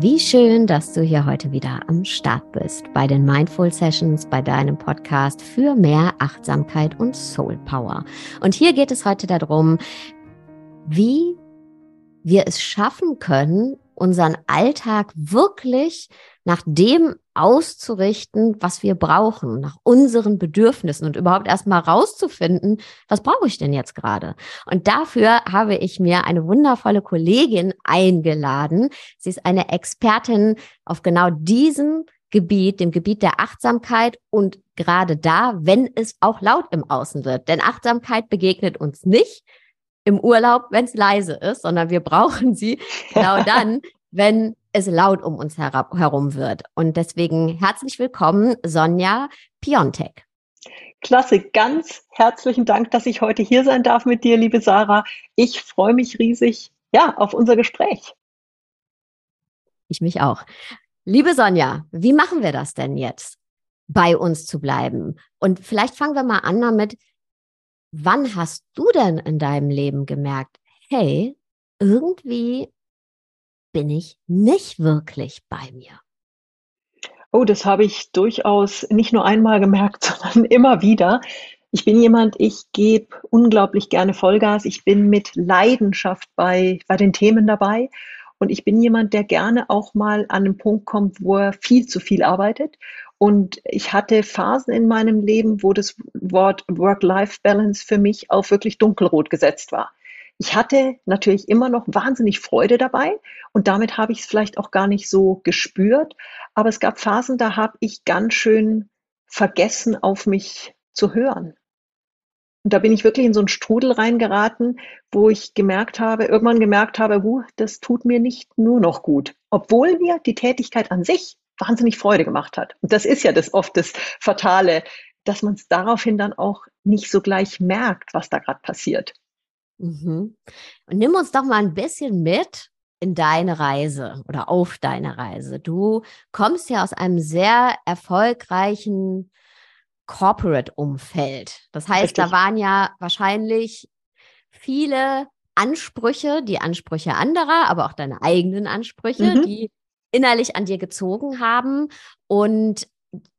Wie schön, dass du hier heute wieder am Start bist bei den Mindful Sessions, bei deinem Podcast für mehr Achtsamkeit und Soul Power. Und hier geht es heute darum, wie wir es schaffen können, unseren Alltag wirklich nach dem auszurichten, was wir brauchen, nach unseren Bedürfnissen und überhaupt erstmal rauszufinden, was brauche ich denn jetzt gerade? Und dafür habe ich mir eine wundervolle Kollegin eingeladen. Sie ist eine Expertin auf genau diesem Gebiet, dem Gebiet der Achtsamkeit und gerade da, wenn es auch laut im Außen wird. Denn Achtsamkeit begegnet uns nicht im Urlaub, wenn es leise ist, sondern wir brauchen sie genau dann, wenn es laut um uns herum wird. Und deswegen herzlich willkommen, Sonja Piontek. Klasse, ganz herzlichen Dank, dass ich heute hier sein darf mit dir, liebe Sarah. Ich freue mich riesig, ja, auf unser Gespräch. Ich mich auch. Liebe Sonja, wie machen wir das denn jetzt, bei uns zu bleiben? Und vielleicht fangen wir mal an damit, wann hast du denn in deinem Leben gemerkt, hey, irgendwie bin ich nicht wirklich bei mir. Oh, das habe ich durchaus nicht nur einmal gemerkt, sondern immer wieder. Ich bin jemand, ich gebe unglaublich gerne Vollgas. Ich bin mit Leidenschaft bei, bei den Themen dabei. Und ich bin jemand, der gerne auch mal an einen Punkt kommt, wo er viel zu viel arbeitet. Und ich hatte Phasen in meinem Leben, wo das Wort Work-Life-Balance für mich auf wirklich dunkelrot gesetzt war. Ich hatte natürlich immer noch wahnsinnig Freude dabei und damit habe ich es vielleicht auch gar nicht so gespürt. Aber es gab Phasen, da habe ich ganz schön vergessen, auf mich zu hören. Und da bin ich wirklich in so einen Strudel reingeraten, wo ich gemerkt habe, irgendwann gemerkt habe, huh, das tut mir nicht nur noch gut. Obwohl mir die Tätigkeit an sich wahnsinnig Freude gemacht hat. Und das ist ja das oft das Fatale, dass man es daraufhin dann auch nicht so gleich merkt, was da gerade passiert. Mhm. Und nimm uns doch mal ein bisschen mit in deine Reise oder auf deine Reise. Du kommst ja aus einem sehr erfolgreichen Corporate-Umfeld. Das heißt, Richtig. da waren ja wahrscheinlich viele Ansprüche, die Ansprüche anderer, aber auch deine eigenen Ansprüche, mhm. die innerlich an dir gezogen haben. Und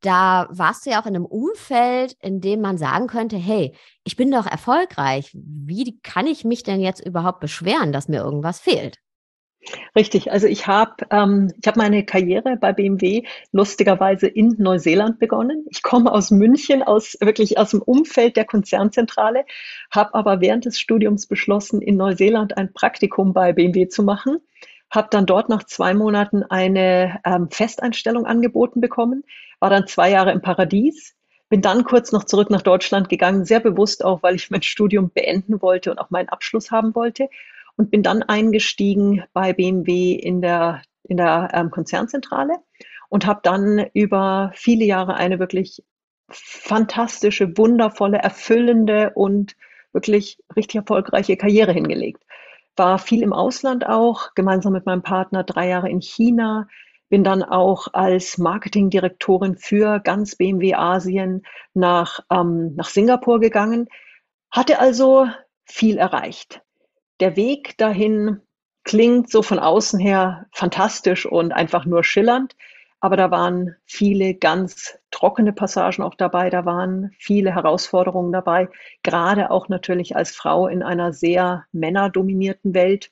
da warst du ja auch in einem Umfeld, in dem man sagen könnte, hey, ich bin doch erfolgreich. Wie kann ich mich denn jetzt überhaupt beschweren, dass mir irgendwas fehlt? Richtig, also ich habe ähm, hab meine Karriere bei BMW lustigerweise in Neuseeland begonnen. Ich komme aus München, aus wirklich aus dem Umfeld der Konzernzentrale, habe aber während des Studiums beschlossen, in Neuseeland ein Praktikum bei BMW zu machen habe dann dort nach zwei Monaten eine ähm, Festeinstellung angeboten bekommen, war dann zwei Jahre im Paradies, bin dann kurz noch zurück nach Deutschland gegangen, sehr bewusst auch, weil ich mein Studium beenden wollte und auch meinen Abschluss haben wollte. Und bin dann eingestiegen bei BMW in der, in der ähm, Konzernzentrale und habe dann über viele Jahre eine wirklich fantastische, wundervolle, erfüllende und wirklich richtig erfolgreiche Karriere hingelegt. War viel im Ausland auch, gemeinsam mit meinem Partner drei Jahre in China, bin dann auch als Marketingdirektorin für ganz BMW Asien nach, ähm, nach Singapur gegangen, hatte also viel erreicht. Der Weg dahin klingt so von außen her fantastisch und einfach nur schillernd. Aber da waren viele ganz trockene Passagen auch dabei, da waren viele Herausforderungen dabei, gerade auch natürlich als Frau in einer sehr männerdominierten Welt.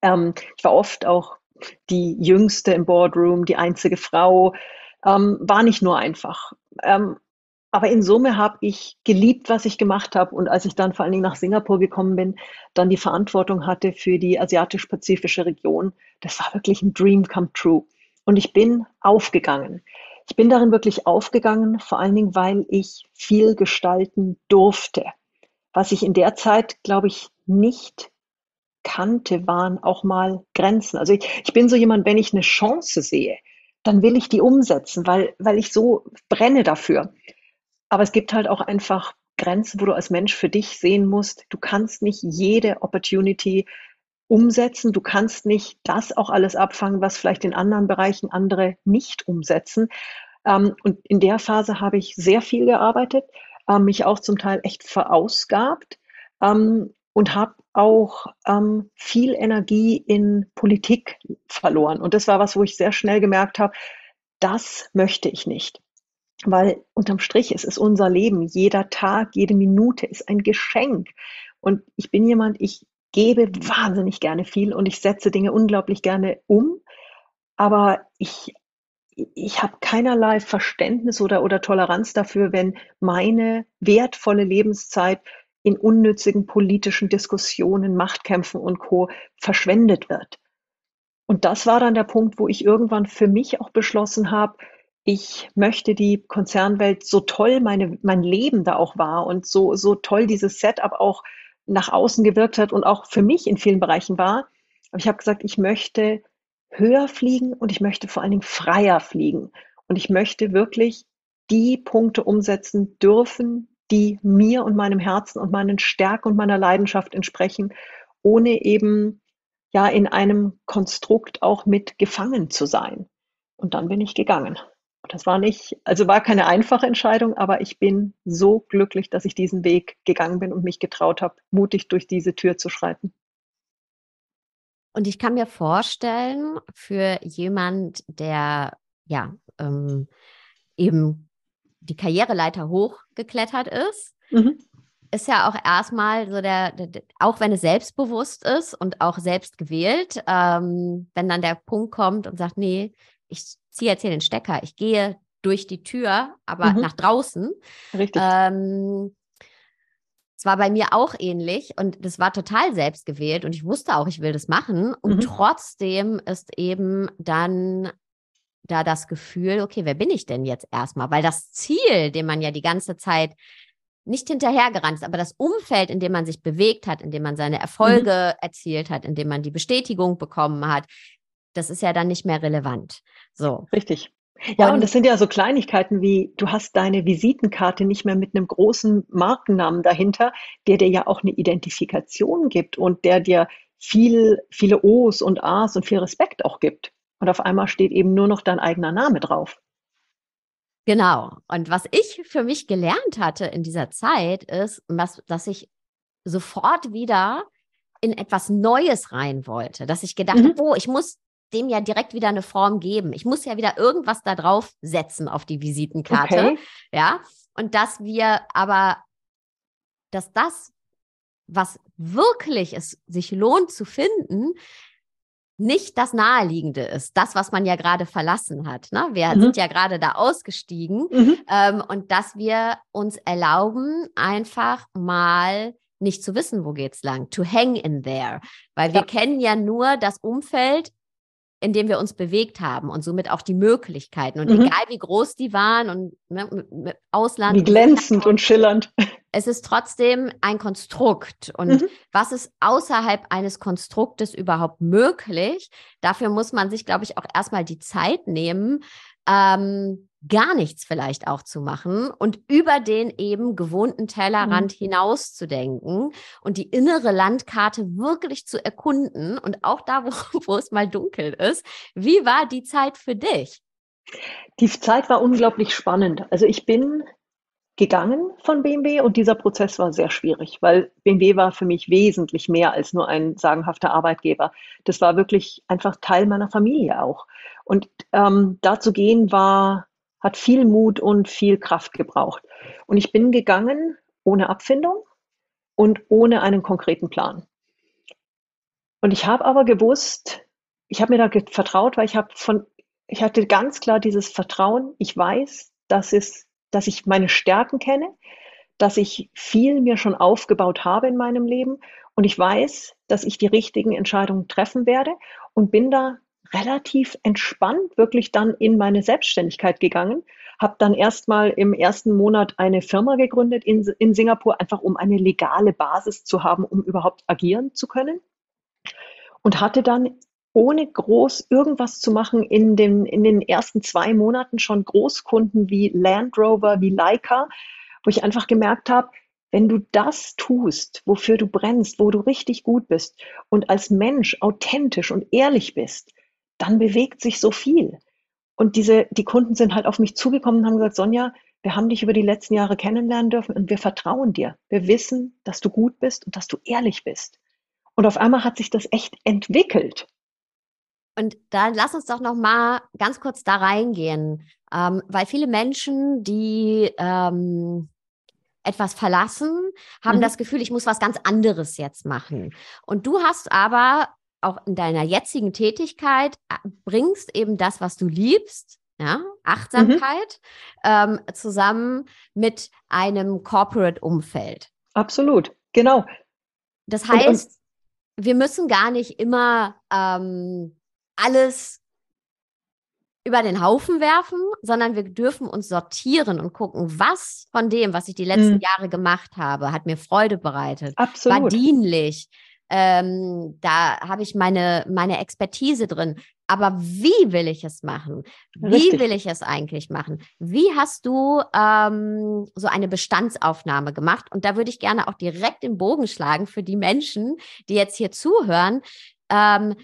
Ähm, ich war oft auch die jüngste im Boardroom, die einzige Frau, ähm, war nicht nur einfach. Ähm, aber in Summe habe ich geliebt, was ich gemacht habe. Und als ich dann vor allen Dingen nach Singapur gekommen bin, dann die Verantwortung hatte für die asiatisch-pazifische Region, das war wirklich ein Dream come true. Und ich bin aufgegangen. Ich bin darin wirklich aufgegangen, vor allen Dingen, weil ich viel gestalten durfte. Was ich in der Zeit, glaube ich, nicht kannte, waren auch mal Grenzen. Also ich, ich bin so jemand, wenn ich eine Chance sehe, dann will ich die umsetzen, weil, weil ich so brenne dafür. Aber es gibt halt auch einfach Grenzen, wo du als Mensch für dich sehen musst, du kannst nicht jede Opportunity umsetzen. Du kannst nicht das auch alles abfangen, was vielleicht in anderen Bereichen andere nicht umsetzen. Ähm, und in der Phase habe ich sehr viel gearbeitet, ähm, mich auch zum Teil echt verausgabt ähm, und habe auch ähm, viel Energie in Politik verloren. Und das war was, wo ich sehr schnell gemerkt habe, das möchte ich nicht. Weil unterm Strich, es ist unser Leben. Jeder Tag, jede Minute ist ein Geschenk. Und ich bin jemand, ich gebe wahnsinnig gerne viel und ich setze Dinge unglaublich gerne um. Aber ich, ich habe keinerlei Verständnis oder, oder Toleranz dafür, wenn meine wertvolle Lebenszeit in unnützigen politischen Diskussionen, Machtkämpfen und Co. verschwendet wird. Und das war dann der Punkt, wo ich irgendwann für mich auch beschlossen habe, ich möchte die Konzernwelt so toll meine, mein Leben da auch war und so, so toll dieses Setup auch nach außen gewirkt hat und auch für mich in vielen Bereichen war. Aber ich habe gesagt, ich möchte höher fliegen und ich möchte vor allen Dingen freier fliegen. Und ich möchte wirklich die Punkte umsetzen dürfen, die mir und meinem Herzen und meinen Stärken und meiner Leidenschaft entsprechen, ohne eben ja in einem Konstrukt auch mit gefangen zu sein. Und dann bin ich gegangen. Das war nicht, also war keine einfache Entscheidung, aber ich bin so glücklich, dass ich diesen Weg gegangen bin und mich getraut habe, mutig durch diese Tür zu schreiten. Und ich kann mir vorstellen, für jemand, der ja ähm, eben die Karriereleiter hochgeklettert ist, mhm. ist ja auch erstmal so der, der, auch wenn es selbstbewusst ist und auch selbst gewählt, ähm, wenn dann der Punkt kommt und sagt, nee, ich ziehe jetzt hier den Stecker, ich gehe durch die Tür, aber mhm. nach draußen. Richtig. Ähm, es war bei mir auch ähnlich und das war total selbstgewählt und ich wusste auch, ich will das machen. Und mhm. trotzdem ist eben dann da das Gefühl, okay, wer bin ich denn jetzt erstmal? Weil das Ziel, dem man ja die ganze Zeit nicht hinterhergerannt ist, aber das Umfeld, in dem man sich bewegt hat, in dem man seine Erfolge mhm. erzielt hat, in dem man die Bestätigung bekommen hat, das ist ja dann nicht mehr relevant. So. Richtig. Ja, und, und das sind ja so Kleinigkeiten wie, du hast deine Visitenkarte nicht mehr mit einem großen Markennamen dahinter, der dir ja auch eine Identifikation gibt und der dir viel, viele O's und A's und viel Respekt auch gibt. Und auf einmal steht eben nur noch dein eigener Name drauf. Genau. Und was ich für mich gelernt hatte in dieser Zeit ist, was, dass ich sofort wieder in etwas Neues rein wollte, dass ich gedacht mhm. habe, oh, ich muss dem ja direkt wieder eine Form geben. Ich muss ja wieder irgendwas da drauf setzen auf die Visitenkarte. Okay. Ja. Und dass wir aber, dass das, was wirklich es sich lohnt zu finden, nicht das Naheliegende ist, das, was man ja gerade verlassen hat. Ne? Wir mhm. sind ja gerade da ausgestiegen mhm. ähm, und dass wir uns erlauben, einfach mal nicht zu wissen, wo geht's lang, to hang in there, weil ja. wir kennen ja nur das Umfeld, in dem wir uns bewegt haben und somit auch die Möglichkeiten. Und mhm. egal wie groß die waren und ne, mit, Ausland. Wie glänzend und schillernd. Es ist trotzdem ein Konstrukt. Und mhm. was ist außerhalb eines Konstruktes überhaupt möglich? Dafür muss man sich, glaube ich, auch erstmal die Zeit nehmen, ähm, gar nichts vielleicht auch zu machen und über den eben gewohnten Tellerrand mhm. hinaus zu denken und die innere Landkarte wirklich zu erkunden und auch da, wo, wo es mal dunkel ist. Wie war die Zeit für dich? Die Zeit war unglaublich spannend. Also ich bin gegangen von BMW und dieser Prozess war sehr schwierig, weil BMW war für mich wesentlich mehr als nur ein sagenhafter Arbeitgeber. Das war wirklich einfach Teil meiner Familie auch. Und ähm, da zu gehen war hat viel Mut und viel Kraft gebraucht. Und ich bin gegangen ohne Abfindung und ohne einen konkreten Plan. Und ich habe aber gewusst, ich habe mir da vertraut, weil ich habe von, ich hatte ganz klar dieses Vertrauen. Ich weiß, dass es, dass ich meine Stärken kenne, dass ich viel mir schon aufgebaut habe in meinem Leben und ich weiß, dass ich die richtigen Entscheidungen treffen werde und bin da relativ entspannt wirklich dann in meine Selbstständigkeit gegangen, habe dann erstmal im ersten Monat eine Firma gegründet in, in Singapur, einfach um eine legale Basis zu haben, um überhaupt agieren zu können. Und hatte dann ohne groß irgendwas zu machen in den, in den ersten zwei Monaten schon Großkunden wie Land Rover, wie Leica, wo ich einfach gemerkt habe, wenn du das tust, wofür du brennst, wo du richtig gut bist und als Mensch authentisch und ehrlich bist, dann bewegt sich so viel. Und diese, die Kunden sind halt auf mich zugekommen und haben gesagt, Sonja, wir haben dich über die letzten Jahre kennenlernen dürfen und wir vertrauen dir. Wir wissen, dass du gut bist und dass du ehrlich bist. Und auf einmal hat sich das echt entwickelt. Und dann lass uns doch noch mal ganz kurz da reingehen, ähm, weil viele Menschen, die ähm, etwas verlassen, haben mhm. das Gefühl, ich muss was ganz anderes jetzt machen. Und du hast aber auch in deiner jetzigen Tätigkeit äh, bringst eben das, was du liebst, ja, Achtsamkeit, mhm. ähm, zusammen mit einem Corporate-Umfeld. Absolut, genau. Das heißt, und, und wir müssen gar nicht immer ähm, alles über den Haufen werfen, sondern wir dürfen uns sortieren und gucken, was von dem, was ich die letzten mhm. Jahre gemacht habe, hat mir Freude bereitet, Absolut. war dienlich. Ähm, da habe ich meine, meine Expertise drin. Aber wie will ich es machen? Wie Richtig. will ich es eigentlich machen? Wie hast du ähm, so eine Bestandsaufnahme gemacht? Und da würde ich gerne auch direkt den Bogen schlagen für die Menschen, die jetzt hier zuhören. Ähm,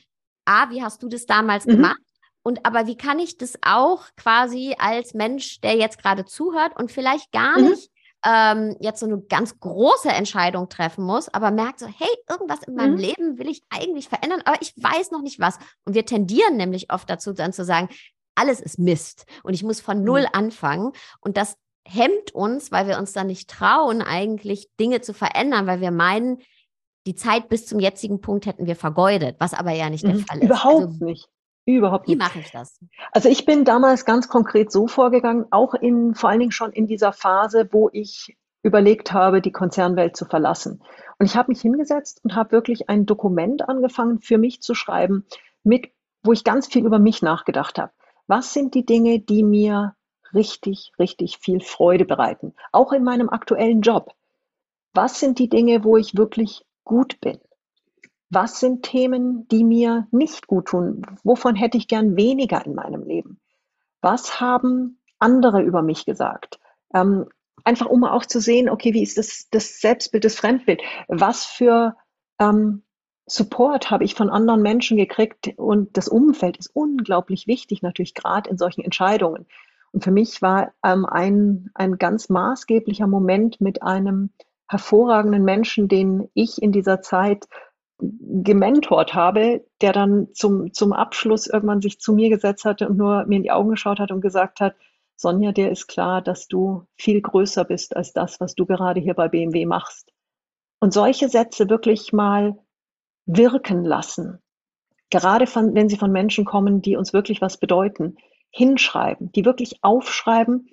A, wie hast du das damals mhm. gemacht? Und aber wie kann ich das auch quasi als Mensch, der jetzt gerade zuhört und vielleicht gar mhm. nicht ähm, jetzt so eine ganz große Entscheidung treffen muss, aber merkt so, hey, irgendwas in meinem mhm. Leben will ich eigentlich verändern, aber ich weiß noch nicht was. Und wir tendieren nämlich oft dazu, dann zu sagen, alles ist Mist und ich muss von Null mhm. anfangen. Und das hemmt uns, weil wir uns dann nicht trauen, eigentlich Dinge zu verändern, weil wir meinen, die Zeit bis zum jetzigen Punkt hätten wir vergeudet, was aber ja nicht der mhm. Fall ist. Überhaupt also, nicht. Überhaupt nicht. Wie mache ich das? Also ich bin damals ganz konkret so vorgegangen, auch in, vor allen Dingen schon in dieser Phase, wo ich überlegt habe, die Konzernwelt zu verlassen. Und ich habe mich hingesetzt und habe wirklich ein Dokument angefangen für mich zu schreiben, mit, wo ich ganz viel über mich nachgedacht habe. Was sind die Dinge, die mir richtig, richtig viel Freude bereiten? Auch in meinem aktuellen Job. Was sind die Dinge, wo ich wirklich gut bin? Was sind Themen, die mir nicht gut tun? Wovon hätte ich gern weniger in meinem Leben? Was haben andere über mich gesagt? Ähm, einfach um auch zu sehen, okay, wie ist das, das Selbstbild, das Fremdbild? Was für ähm, Support habe ich von anderen Menschen gekriegt? Und das Umfeld ist unglaublich wichtig, natürlich gerade in solchen Entscheidungen. Und für mich war ähm, ein, ein ganz maßgeblicher Moment mit einem hervorragenden Menschen, den ich in dieser Zeit gementort habe, der dann zum, zum Abschluss irgendwann sich zu mir gesetzt hatte und nur mir in die Augen geschaut hat und gesagt hat, Sonja, dir ist klar, dass du viel größer bist als das, was du gerade hier bei BMW machst. Und solche Sätze wirklich mal wirken lassen. Gerade von, wenn sie von Menschen kommen, die uns wirklich was bedeuten, hinschreiben, die wirklich aufschreiben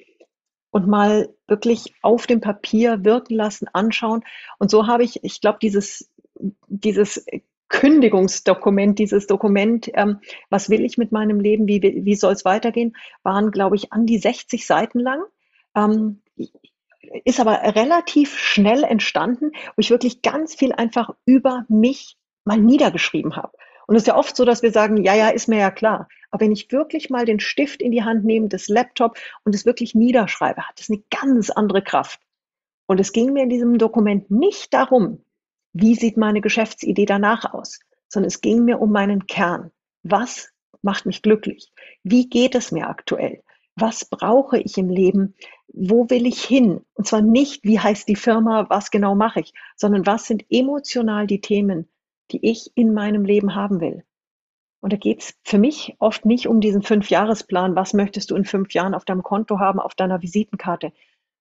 und mal wirklich auf dem Papier wirken lassen, anschauen. Und so habe ich, ich glaube, dieses dieses Kündigungsdokument, dieses Dokument, ähm, was will ich mit meinem Leben, wie, wie soll es weitergehen, waren, glaube ich, an die 60 Seiten lang. Ähm, ist aber relativ schnell entstanden, wo ich wirklich ganz viel einfach über mich mal niedergeschrieben habe. Und es ist ja oft so, dass wir sagen, ja, ja, ist mir ja klar. Aber wenn ich wirklich mal den Stift in die Hand nehme, das Laptop und es wirklich niederschreibe, hat das eine ganz andere Kraft. Und es ging mir in diesem Dokument nicht darum, wie sieht meine Geschäftsidee danach aus, sondern es ging mir um meinen Kern. Was macht mich glücklich? Wie geht es mir aktuell? Was brauche ich im Leben? Wo will ich hin? Und zwar nicht, wie heißt die Firma, was genau mache ich, sondern was sind emotional die Themen, die ich in meinem Leben haben will. Und da geht es für mich oft nicht um diesen Fünfjahresplan, was möchtest du in fünf Jahren auf deinem Konto haben, auf deiner Visitenkarte,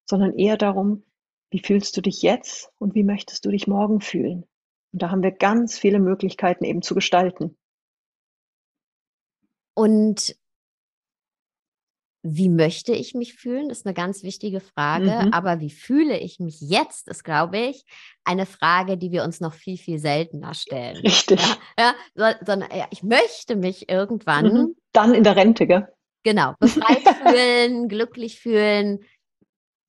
sondern eher darum, wie fühlst du dich jetzt und wie möchtest du dich morgen fühlen? Und da haben wir ganz viele Möglichkeiten eben zu gestalten. Und wie möchte ich mich fühlen? Ist eine ganz wichtige Frage. Mhm. Aber wie fühle ich mich jetzt, ist, glaube ich, eine Frage, die wir uns noch viel, viel seltener stellen. Richtig. Ja, ja sondern ja, ich möchte mich irgendwann. Mhm. Dann in der Rente, gell? Genau, befreit fühlen, glücklich fühlen,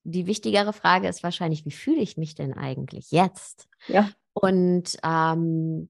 die wichtigere Frage ist wahrscheinlich, wie fühle ich mich denn eigentlich jetzt? Ja. Und ähm,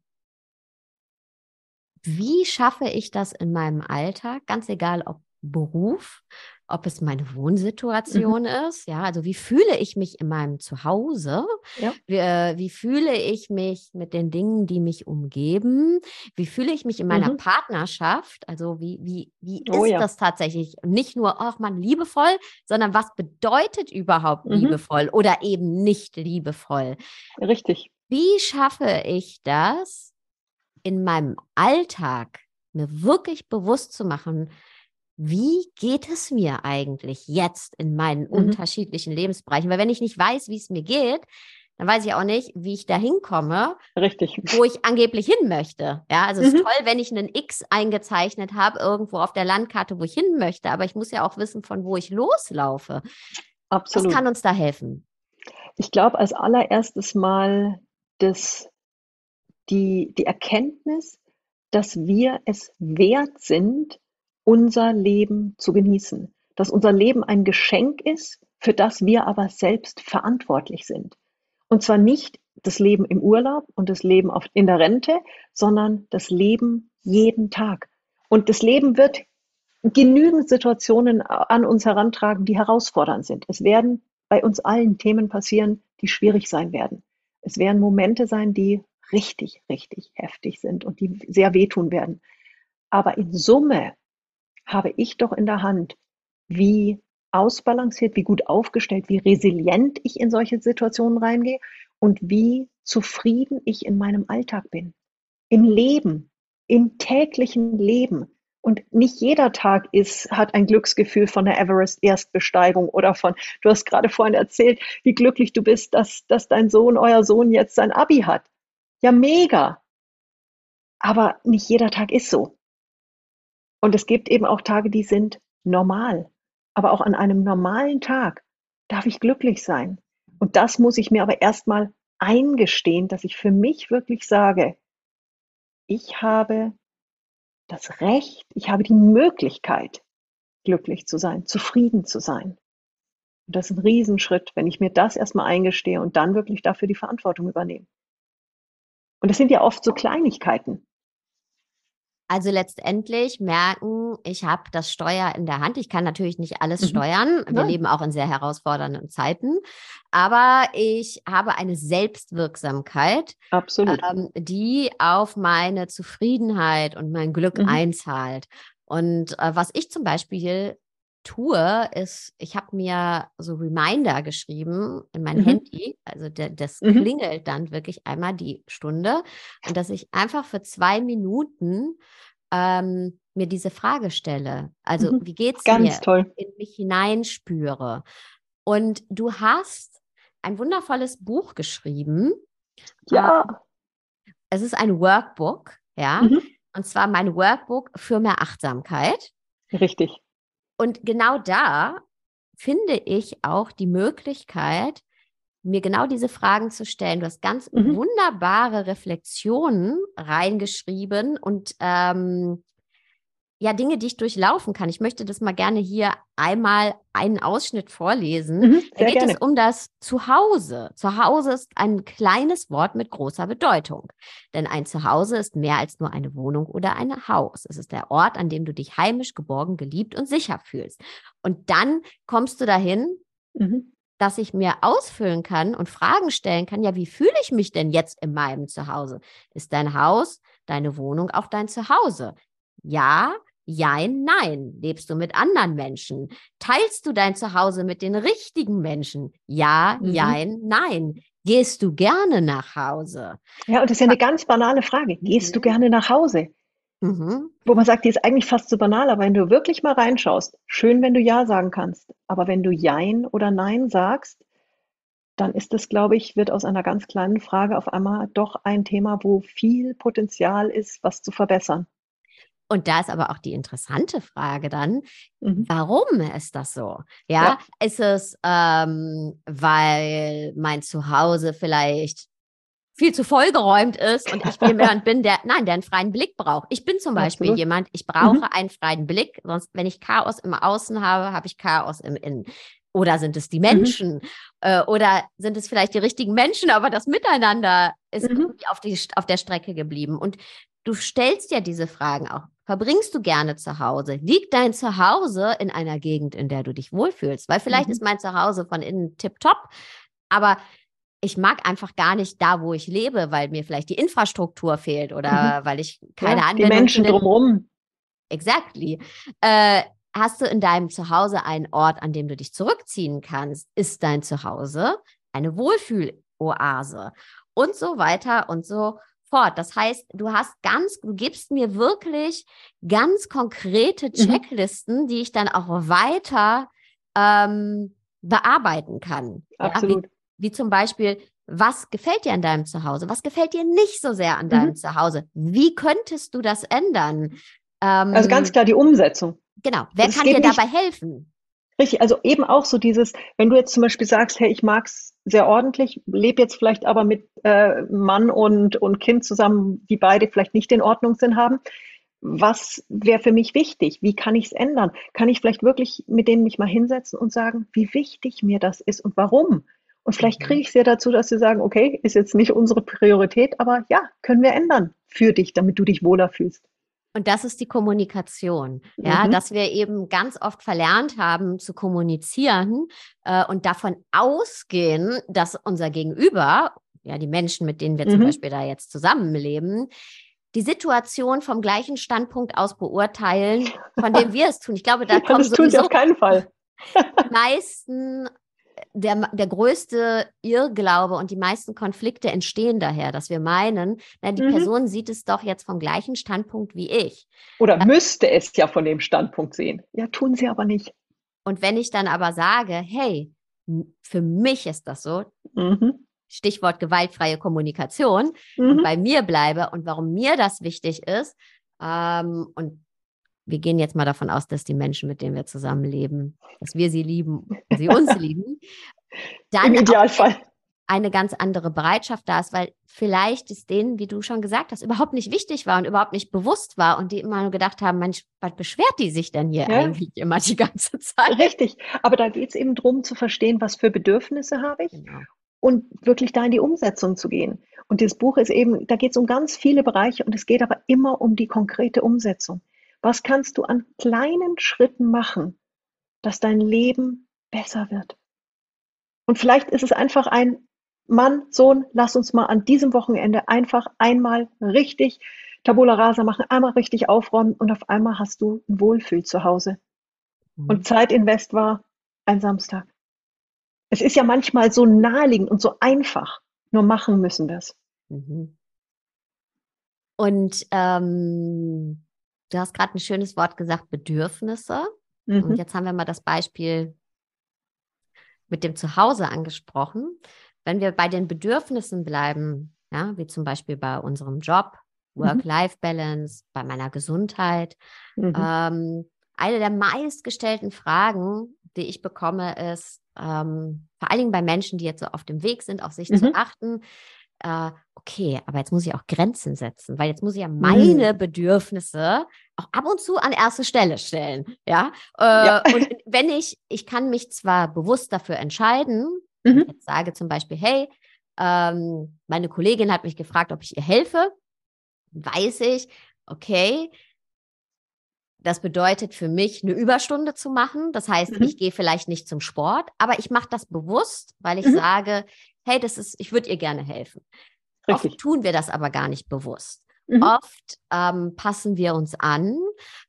wie schaffe ich das in meinem Alltag, ganz egal ob Beruf, ob es meine Wohnsituation mhm. ist, ja, also wie fühle ich mich in meinem Zuhause, ja. wie, äh, wie, fühle ich mich mit den Dingen, die mich umgeben, wie fühle ich mich in meiner mhm. Partnerschaft, also wie, wie, wie oh, ist ja. das tatsächlich, nicht nur, ach man, liebevoll, sondern was bedeutet überhaupt mhm. liebevoll oder eben nicht liebevoll. Richtig. Wie schaffe ich das, in meinem Alltag mir wirklich bewusst zu machen, wie geht es mir eigentlich jetzt in meinen mhm. unterschiedlichen Lebensbereichen? Weil wenn ich nicht weiß, wie es mir geht, dann weiß ich auch nicht, wie ich da hinkomme. Richtig. Wo ich angeblich hin möchte. Ja, also es ist mhm. toll, wenn ich einen X eingezeichnet habe, irgendwo auf der Landkarte, wo ich hin möchte, aber ich muss ja auch wissen, von wo ich loslaufe. Absolut. Was kann uns da helfen? Ich glaube, als allererstes mal das, die, die Erkenntnis, dass wir es wert sind, unser Leben zu genießen. Dass unser Leben ein Geschenk ist, für das wir aber selbst verantwortlich sind. Und zwar nicht das Leben im Urlaub und das Leben in der Rente, sondern das Leben jeden Tag. Und das Leben wird genügend Situationen an uns herantragen, die herausfordernd sind. Es werden bei uns allen Themen passieren, die schwierig sein werden. Es werden Momente sein, die richtig, richtig heftig sind und die sehr wehtun werden. Aber in Summe habe ich doch in der Hand, wie ausbalanciert, wie gut aufgestellt, wie resilient ich in solche Situationen reingehe und wie zufrieden ich in meinem Alltag bin. Im Leben, im täglichen Leben. Und nicht jeder Tag ist, hat ein Glücksgefühl von der Everest-Erstbesteigung oder von, du hast gerade vorhin erzählt, wie glücklich du bist, dass, dass dein Sohn, euer Sohn jetzt sein Abi hat. Ja, mega. Aber nicht jeder Tag ist so. Und es gibt eben auch Tage, die sind normal. Aber auch an einem normalen Tag darf ich glücklich sein. Und das muss ich mir aber erstmal eingestehen, dass ich für mich wirklich sage, ich habe das Recht, ich habe die Möglichkeit, glücklich zu sein, zufrieden zu sein. Und das ist ein Riesenschritt, wenn ich mir das erstmal eingestehe und dann wirklich dafür die Verantwortung übernehme. Und das sind ja oft so Kleinigkeiten. Also letztendlich merken, ich habe das Steuer in der Hand. Ich kann natürlich nicht alles mhm. steuern. Wir ja. leben auch in sehr herausfordernden Zeiten. Aber ich habe eine Selbstwirksamkeit, ähm, die auf meine Zufriedenheit und mein Glück mhm. einzahlt. Und äh, was ich zum Beispiel tue, ist, ich habe mir so Reminder geschrieben in mein mhm. Handy. Also de, das mhm. klingelt dann wirklich einmal die Stunde. Und dass ich einfach für zwei Minuten ähm, mir diese Frage stelle. Also, mhm. wie geht es mir? Toll. In mich hineinspüre. Und du hast ein wundervolles Buch geschrieben. Ja. Ähm, es ist ein Workbook, ja. Mhm. Und zwar mein Workbook für mehr Achtsamkeit. Richtig. Und genau da finde ich auch die Möglichkeit, mir genau diese Fragen zu stellen. Du hast ganz mhm. wunderbare Reflexionen reingeschrieben und ähm, ja, Dinge, die ich durchlaufen kann. Ich möchte das mal gerne hier einmal einen Ausschnitt vorlesen. Mhm, da geht gerne. es um das Zuhause. Zuhause ist ein kleines Wort mit großer Bedeutung. Denn ein Zuhause ist mehr als nur eine Wohnung oder ein Haus. Es ist der Ort, an dem du dich heimisch, geborgen, geliebt und sicher fühlst. Und dann kommst du dahin, mhm. dass ich mir ausfüllen kann und Fragen stellen kann. Ja, wie fühle ich mich denn jetzt in meinem Zuhause? Ist dein Haus, deine Wohnung auch dein Zuhause? Ja, Jein, nein. Lebst du mit anderen Menschen? Teilst du dein Zuhause mit den richtigen Menschen? Ja, mhm. jein, nein. Gehst du gerne nach Hause? Ja, und das ist ja eine ganz banale Frage. Gehst mhm. du gerne nach Hause? Mhm. Wo man sagt, die ist eigentlich fast so banal, aber wenn du wirklich mal reinschaust, schön, wenn du Ja sagen kannst. Aber wenn du Jein oder Nein sagst, dann ist das, glaube ich, wird aus einer ganz kleinen Frage auf einmal doch ein Thema, wo viel Potenzial ist, was zu verbessern. Und da ist aber auch die interessante Frage dann, mhm. warum ist das so? Ja, ja. ist es, ähm, weil mein Zuhause vielleicht viel zu vollgeräumt ist und ich jemand bin, der, nein, der einen freien Blick braucht. Ich bin zum Beispiel Absolut. jemand, ich brauche mhm. einen freien Blick, sonst, wenn ich Chaos im Außen habe, habe ich Chaos im Innen. Oder sind es die mhm. Menschen? Mhm. Äh, oder sind es vielleicht die richtigen Menschen, aber das Miteinander ist mhm. auf, die, auf der Strecke geblieben. Und du stellst ja diese Fragen auch verbringst du gerne zu Hause? Liegt dein Zuhause in einer Gegend, in der du dich wohlfühlst? Weil vielleicht mhm. ist mein Zuhause von innen tipptopp, aber ich mag einfach gar nicht da, wo ich lebe, weil mir vielleicht die Infrastruktur fehlt oder mhm. weil ich keine ja, Anwendung Die Menschen drumherum. Exactly. Äh, hast du in deinem Zuhause einen Ort, an dem du dich zurückziehen kannst? Ist dein Zuhause eine Wohlfühloase? und so weiter und so fort. Das heißt, du hast ganz, du gibst mir wirklich ganz konkrete mhm. Checklisten, mhm. die ich dann auch weiter ähm, bearbeiten kann. Absolut. Ja, wie, wie zum Beispiel, was gefällt dir an deinem Zuhause? Was gefällt dir nicht so sehr an deinem mhm. Zuhause? Wie könntest du das ändern? Ähm, also ganz klar die Umsetzung. Genau. Wer also kann dir dabei helfen? Richtig, also eben auch so dieses, wenn du jetzt zum Beispiel sagst, hey, ich mag's sehr ordentlich, lebe jetzt vielleicht aber mit äh, Mann und, und Kind zusammen, die beide vielleicht nicht in Ordnung sind haben. Was wäre für mich wichtig? Wie kann ich es ändern? Kann ich vielleicht wirklich mit denen mich mal hinsetzen und sagen, wie wichtig mir das ist und warum? Und vielleicht mhm. kriege ich es ja dazu, dass sie sagen, okay, ist jetzt nicht unsere Priorität, aber ja, können wir ändern für dich, damit du dich wohler fühlst. Und das ist die Kommunikation, ja, mhm. dass wir eben ganz oft verlernt haben zu kommunizieren äh, und davon ausgehen, dass unser Gegenüber, ja, die Menschen, mit denen wir mhm. zum Beispiel da jetzt zusammenleben, die Situation vom gleichen Standpunkt aus beurteilen, von dem wir es tun. Ich glaube, da kommen das tun sie auf keinen Fall. die meisten der, der größte Irrglaube und die meisten Konflikte entstehen daher, dass wir meinen, na, die mhm. Person sieht es doch jetzt vom gleichen Standpunkt wie ich. Oder äh, müsste es ja von dem Standpunkt sehen. Ja, tun sie aber nicht. Und wenn ich dann aber sage, hey, für mich ist das so, mhm. Stichwort gewaltfreie Kommunikation, mhm. und bei mir bleibe und warum mir das wichtig ist, ähm, und wir gehen jetzt mal davon aus, dass die Menschen, mit denen wir zusammenleben, dass wir sie lieben, sie uns lieben, dann im Idealfall eine ganz andere Bereitschaft da ist, weil vielleicht ist denen, wie du schon gesagt hast, überhaupt nicht wichtig war und überhaupt nicht bewusst war und die immer nur gedacht haben, Mensch, was beschwert die sich denn hier ja. eigentlich immer die ganze Zeit? Richtig, aber da geht es eben darum zu verstehen, was für Bedürfnisse habe ich genau. und wirklich da in die Umsetzung zu gehen. Und das Buch ist eben, da geht es um ganz viele Bereiche und es geht aber immer um die konkrete Umsetzung. Was kannst du an kleinen Schritten machen, dass dein Leben besser wird? Und vielleicht ist es einfach ein Mann, Sohn, lass uns mal an diesem Wochenende einfach einmal richtig Tabula Rasa machen, einmal richtig aufräumen und auf einmal hast du ein Wohlfühl zu Hause. Mhm. Und Zeitinvest war ein Samstag. Es ist ja manchmal so naheliegend und so einfach, nur machen müssen wir es. Mhm. Und ähm, du hast gerade ein schönes Wort gesagt, Bedürfnisse. Mhm. Und jetzt haben wir mal das Beispiel mit dem Zuhause angesprochen. Wenn wir bei den Bedürfnissen bleiben, ja, wie zum Beispiel bei unserem Job, mhm. Work-Life-Balance, bei meiner Gesundheit, mhm. ähm, eine der meistgestellten Fragen, die ich bekomme, ist, ähm, vor allen Dingen bei Menschen, die jetzt so auf dem Weg sind, auf sich mhm. zu achten, äh, okay, aber jetzt muss ich auch Grenzen setzen, weil jetzt muss ich ja meine mhm. Bedürfnisse auch ab und zu an erste Stelle stellen. Ja. Äh, ja. Und wenn ich, ich kann mich zwar bewusst dafür entscheiden, mhm. ich jetzt sage zum Beispiel, hey, ähm, meine Kollegin hat mich gefragt, ob ich ihr helfe, weiß ich, okay, das bedeutet für mich, eine Überstunde zu machen. Das heißt, mhm. ich gehe vielleicht nicht zum Sport, aber ich mache das bewusst, weil ich mhm. sage, hey, das ist, ich würde ihr gerne helfen. Richtig. Oft tun wir das aber gar nicht bewusst. Mhm. Oft ähm, passen wir uns an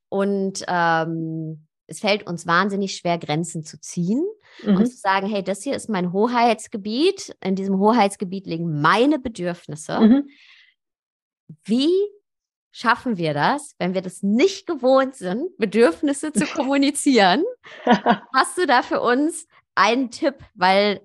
und ähm, es fällt uns wahnsinnig schwer, Grenzen zu ziehen mhm. und zu sagen, hey, das hier ist mein Hoheitsgebiet. In diesem Hoheitsgebiet liegen meine Bedürfnisse. Mhm. Wie schaffen wir das, wenn wir das nicht gewohnt sind, Bedürfnisse zu kommunizieren? Hast du da für uns einen Tipp? Weil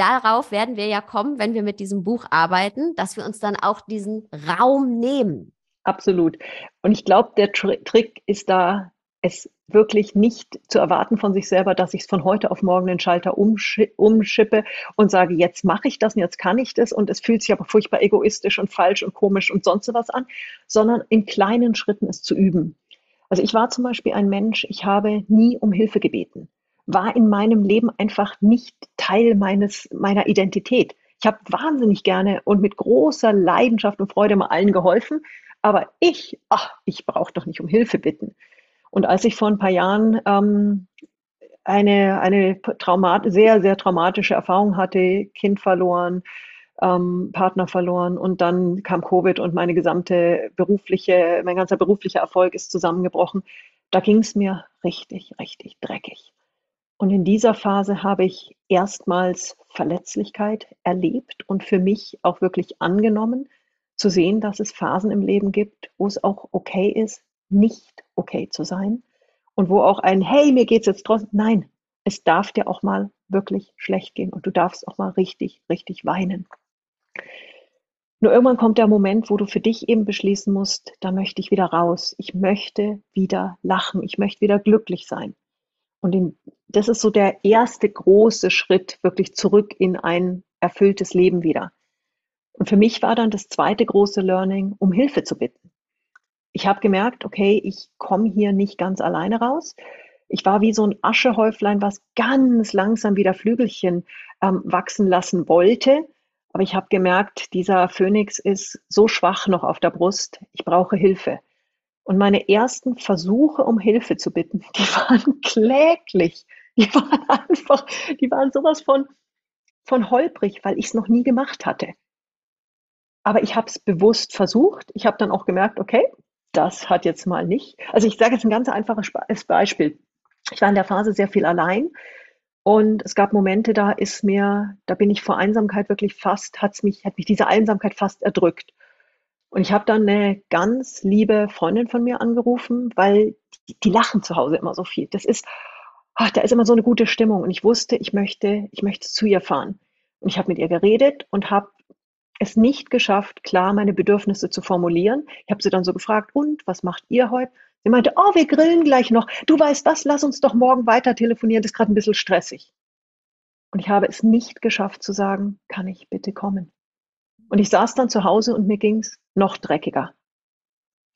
darauf werden wir ja kommen, wenn wir mit diesem Buch arbeiten, dass wir uns dann auch diesen Raum nehmen. Absolut. Und ich glaube, der Trick ist da, es wirklich nicht zu erwarten von sich selber, dass ich es von heute auf morgen den Schalter umschi umschippe und sage, jetzt mache ich das und jetzt kann ich das und es fühlt sich aber furchtbar egoistisch und falsch und komisch und sonst was an, sondern in kleinen Schritten es zu üben. Also ich war zum Beispiel ein Mensch, ich habe nie um Hilfe gebeten war in meinem Leben einfach nicht Teil meines, meiner Identität. Ich habe wahnsinnig gerne und mit großer Leidenschaft und Freude mal allen geholfen, aber ich, ach, ich brauche doch nicht um Hilfe bitten. Und als ich vor ein paar Jahren ähm, eine, eine traumat sehr, sehr traumatische Erfahrung hatte, Kind verloren, ähm, Partner verloren und dann kam Covid und meine gesamte berufliche, mein ganzer beruflicher Erfolg ist zusammengebrochen. Da ging es mir richtig, richtig dreckig. Und in dieser Phase habe ich erstmals Verletzlichkeit erlebt und für mich auch wirklich angenommen, zu sehen, dass es Phasen im Leben gibt, wo es auch okay ist, nicht okay zu sein und wo auch ein Hey, mir geht's jetzt trotzdem. Nein, es darf dir auch mal wirklich schlecht gehen und du darfst auch mal richtig, richtig weinen. Nur irgendwann kommt der Moment, wo du für dich eben beschließen musst, da möchte ich wieder raus. Ich möchte wieder lachen. Ich möchte wieder glücklich sein. Und in, das ist so der erste große Schritt wirklich zurück in ein erfülltes Leben wieder. Und für mich war dann das zweite große Learning, um Hilfe zu bitten. Ich habe gemerkt, okay, ich komme hier nicht ganz alleine raus. Ich war wie so ein Aschehäuflein, was ganz langsam wieder Flügelchen ähm, wachsen lassen wollte aber ich habe gemerkt, dieser Phönix ist so schwach noch auf der Brust. Ich brauche Hilfe. Und meine ersten Versuche, um Hilfe zu bitten, die waren kläglich. Die waren einfach, die waren sowas von, von holprig, weil ich es noch nie gemacht hatte. Aber ich habe es bewusst versucht. Ich habe dann auch gemerkt, okay, das hat jetzt mal nicht. Also ich sage jetzt ein ganz einfaches Beispiel. Ich war in der Phase sehr viel allein und es gab Momente, da ist mir, da bin ich vor Einsamkeit wirklich fast, hat's mich, hat mich diese Einsamkeit fast erdrückt. Und ich habe dann eine ganz liebe Freundin von mir angerufen, weil die, die lachen zu Hause immer so viel. Das ist, ach, da ist immer so eine gute Stimmung. Und ich wusste, ich möchte, ich möchte zu ihr fahren. Und ich habe mit ihr geredet und habe es nicht geschafft, klar meine Bedürfnisse zu formulieren. Ich habe sie dann so gefragt, und was macht ihr heute? Sie meinte, oh, wir grillen gleich noch. Du weißt was, lass uns doch morgen weiter telefonieren, das ist gerade ein bisschen stressig. Und ich habe es nicht geschafft zu sagen, kann ich bitte kommen? Und ich saß dann zu Hause und mir ging's noch dreckiger.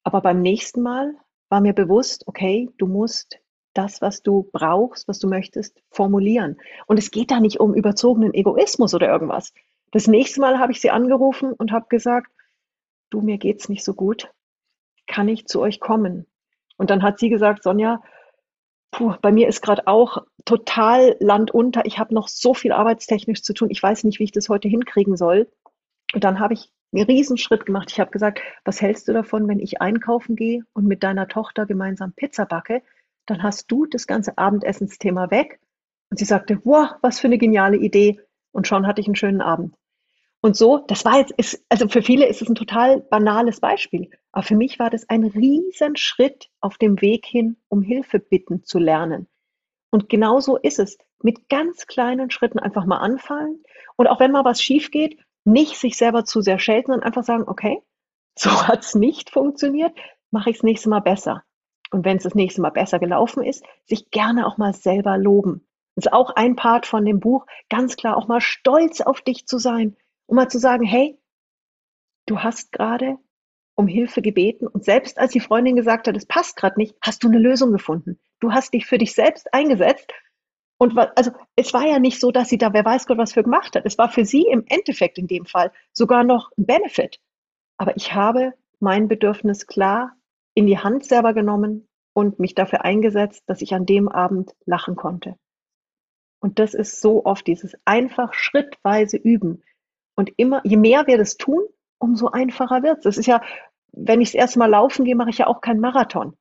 Aber beim nächsten Mal war mir bewusst, okay, du musst das, was du brauchst, was du möchtest, formulieren. Und es geht da nicht um überzogenen Egoismus oder irgendwas. Das nächste Mal habe ich sie angerufen und habe gesagt, du, mir geht's nicht so gut. Kann ich zu euch kommen? Und dann hat sie gesagt, Sonja, puh, bei mir ist gerade auch total Land unter. Ich habe noch so viel arbeitstechnisch zu tun. Ich weiß nicht, wie ich das heute hinkriegen soll. Und dann habe ich einen Riesenschritt gemacht. Ich habe gesagt, was hältst du davon, wenn ich einkaufen gehe und mit deiner Tochter gemeinsam Pizza backe? Dann hast du das ganze Abendessensthema weg. Und sie sagte, wow, was für eine geniale Idee. Und schon hatte ich einen schönen Abend. Und so, das war jetzt, ist, also für viele ist es ein total banales Beispiel. Aber für mich war das ein Riesenschritt auf dem Weg hin, um Hilfe bitten zu lernen. Und genau so ist es. Mit ganz kleinen Schritten einfach mal anfallen. Und auch wenn mal was schief geht, nicht sich selber zu sehr schelten, sondern einfach sagen, okay, so hat es nicht funktioniert, mache ich es nächste Mal besser. Und wenn es das nächste Mal besser gelaufen ist, sich gerne auch mal selber loben. Das ist auch ein Part von dem Buch, ganz klar auch mal stolz auf dich zu sein um mal zu sagen, hey, du hast gerade um Hilfe gebeten und selbst als die Freundin gesagt hat, es passt gerade nicht, hast du eine Lösung gefunden. Du hast dich für dich selbst eingesetzt und also es war ja nicht so, dass sie da, wer weiß Gott, was für gemacht hat. Es war für sie im Endeffekt in dem Fall sogar noch ein Benefit. Aber ich habe mein Bedürfnis klar in die Hand selber genommen und mich dafür eingesetzt, dass ich an dem Abend lachen konnte. Und das ist so oft dieses einfach schrittweise üben. Und immer, je mehr wir das tun, umso einfacher wird es. Das ist ja, wenn ich das erste Mal laufen gehe, mache ich ja auch keinen Marathon.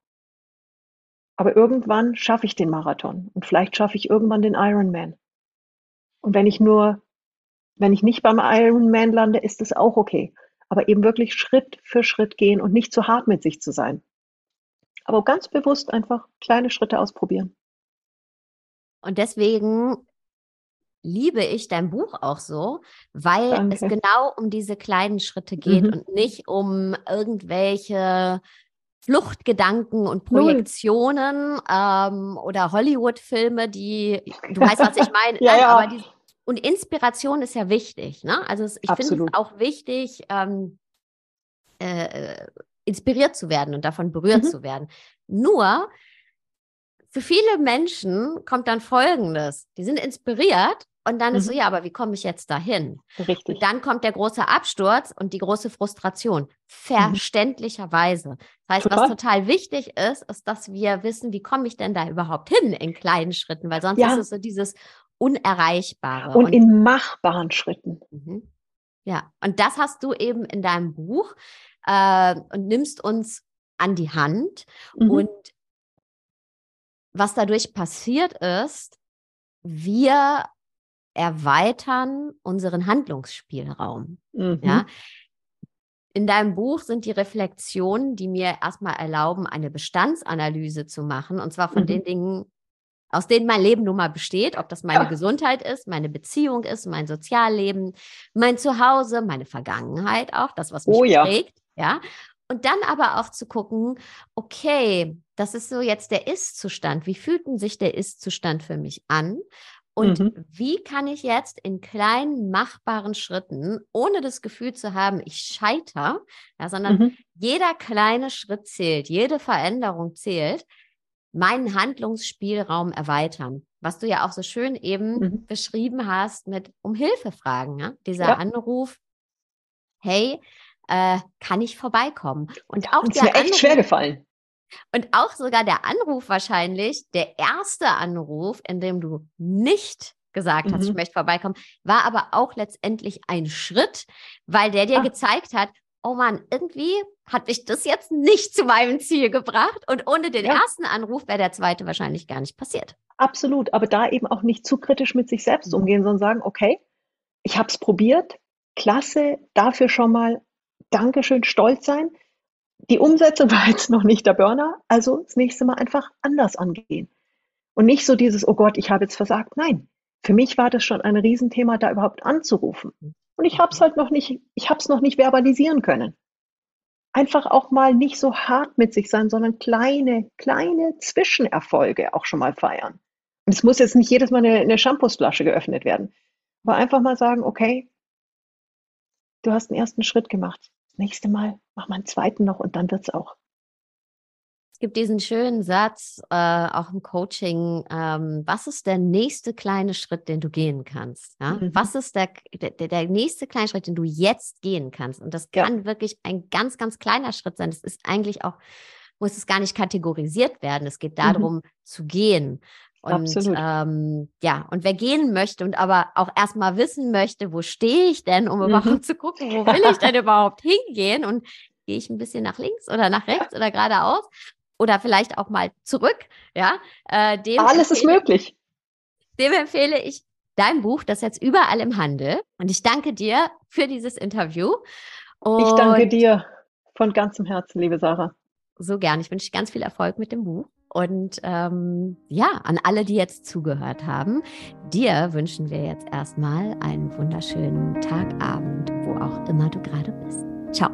Aber irgendwann schaffe ich den Marathon und vielleicht schaffe ich irgendwann den Ironman. Und wenn ich nur, wenn ich nicht beim Ironman lande, ist es auch okay. Aber eben wirklich Schritt für Schritt gehen und nicht zu hart mit sich zu sein. Aber ganz bewusst einfach kleine Schritte ausprobieren. Und deswegen liebe ich dein Buch auch so, weil Danke. es genau um diese kleinen Schritte geht mhm. und nicht um irgendwelche Fluchtgedanken und Projektionen ähm, oder Hollywood-Filme, die, du weißt, was ich meine, ja, ja. aber die, und Inspiration ist ja wichtig, ne? Also ich finde es auch wichtig, ähm, äh, inspiriert zu werden und davon berührt mhm. zu werden. Nur für viele Menschen kommt dann Folgendes: Die sind inspiriert und dann mhm. ist so, mhm. ja, aber wie komme ich jetzt dahin? Richtig. Und dann kommt der große Absturz und die große Frustration. Mhm. Verständlicherweise. Das heißt, total. was total wichtig ist, ist, dass wir wissen, wie komme ich denn da überhaupt hin in kleinen Schritten, weil sonst ja. ist es so dieses Unerreichbare. Und, und in machbaren Schritten. Mhm. Ja, und das hast du eben in deinem Buch äh, und nimmst uns an die Hand. Mhm. Und was dadurch passiert ist, wir erweitern unseren Handlungsspielraum. Mhm. Ja. In deinem Buch sind die Reflexionen, die mir erstmal erlauben, eine Bestandsanalyse zu machen, und zwar von mhm. den Dingen, aus denen mein Leben nun mal besteht, ob das meine ja. Gesundheit ist, meine Beziehung ist, mein Sozialleben, mein Zuhause, meine Vergangenheit auch, das, was mich oh, prägt, ja. ja. Und dann aber auch zu gucken, okay, das ist so jetzt der Ist-Zustand. Wie fühlt denn sich der Ist-Zustand für mich an? Und mhm. wie kann ich jetzt in kleinen, machbaren Schritten, ohne das Gefühl zu haben, ich scheitere, ja, sondern mhm. jeder kleine Schritt zählt, jede Veränderung zählt, meinen Handlungsspielraum erweitern. Was du ja auch so schön eben mhm. beschrieben hast mit um Hilfe fragen. Ja? Dieser ja. Anruf, hey, äh, kann ich vorbeikommen? Und auch ist der mir echt schwer gefallen. Und auch sogar der Anruf wahrscheinlich, der erste Anruf, in dem du nicht gesagt hast, mhm. ich möchte vorbeikommen, war aber auch letztendlich ein Schritt, weil der dir ah. gezeigt hat, oh Mann, irgendwie hat mich das jetzt nicht zu meinem Ziel gebracht und ohne den ja. ersten Anruf wäre der zweite wahrscheinlich gar nicht passiert. Absolut, aber da eben auch nicht zu kritisch mit sich selbst mhm. umgehen, sondern sagen, okay, ich habe es probiert, klasse, dafür schon mal Dankeschön, stolz sein die Umsetzung war jetzt noch nicht der Burner, also das nächste Mal einfach anders angehen. Und nicht so dieses, oh Gott, ich habe jetzt versagt. Nein, für mich war das schon ein Riesenthema, da überhaupt anzurufen. Und ich habe es halt noch nicht, ich habe es noch nicht verbalisieren können. Einfach auch mal nicht so hart mit sich sein, sondern kleine, kleine Zwischenerfolge auch schon mal feiern. Und es muss jetzt nicht jedes Mal eine, eine Shampoosflasche geöffnet werden. Aber einfach mal sagen, okay, du hast einen ersten Schritt gemacht nächste Mal mach mal einen zweiten noch und dann wird es auch. Es gibt diesen schönen Satz, äh, auch im Coaching, ähm, was ist der nächste kleine Schritt, den du gehen kannst? Ja? Mhm. Was ist der, der, der, nächste kleine Schritt, den du jetzt gehen kannst? Und das kann ja. wirklich ein ganz, ganz kleiner Schritt sein. Das ist eigentlich auch, muss es gar nicht kategorisiert werden. Es geht darum, mhm. zu gehen. Und ähm, ja, und wer gehen möchte und aber auch erstmal wissen möchte, wo stehe ich denn, um mhm. überhaupt zu gucken, wo will ich denn überhaupt hingehen und gehe ich ein bisschen nach links oder nach rechts oder geradeaus oder vielleicht auch mal zurück, ja. Äh, dem Alles ist möglich. Dem empfehle ich dein Buch, das jetzt überall im Handel. Und ich danke dir für dieses Interview. Und ich danke dir von ganzem Herzen, liebe Sarah. So gern. Ich wünsche dir ganz viel Erfolg mit dem Buch. Und ähm, ja, an alle, die jetzt zugehört haben, dir wünschen wir jetzt erstmal einen wunderschönen Tag, Abend, wo auch immer du gerade bist. Ciao.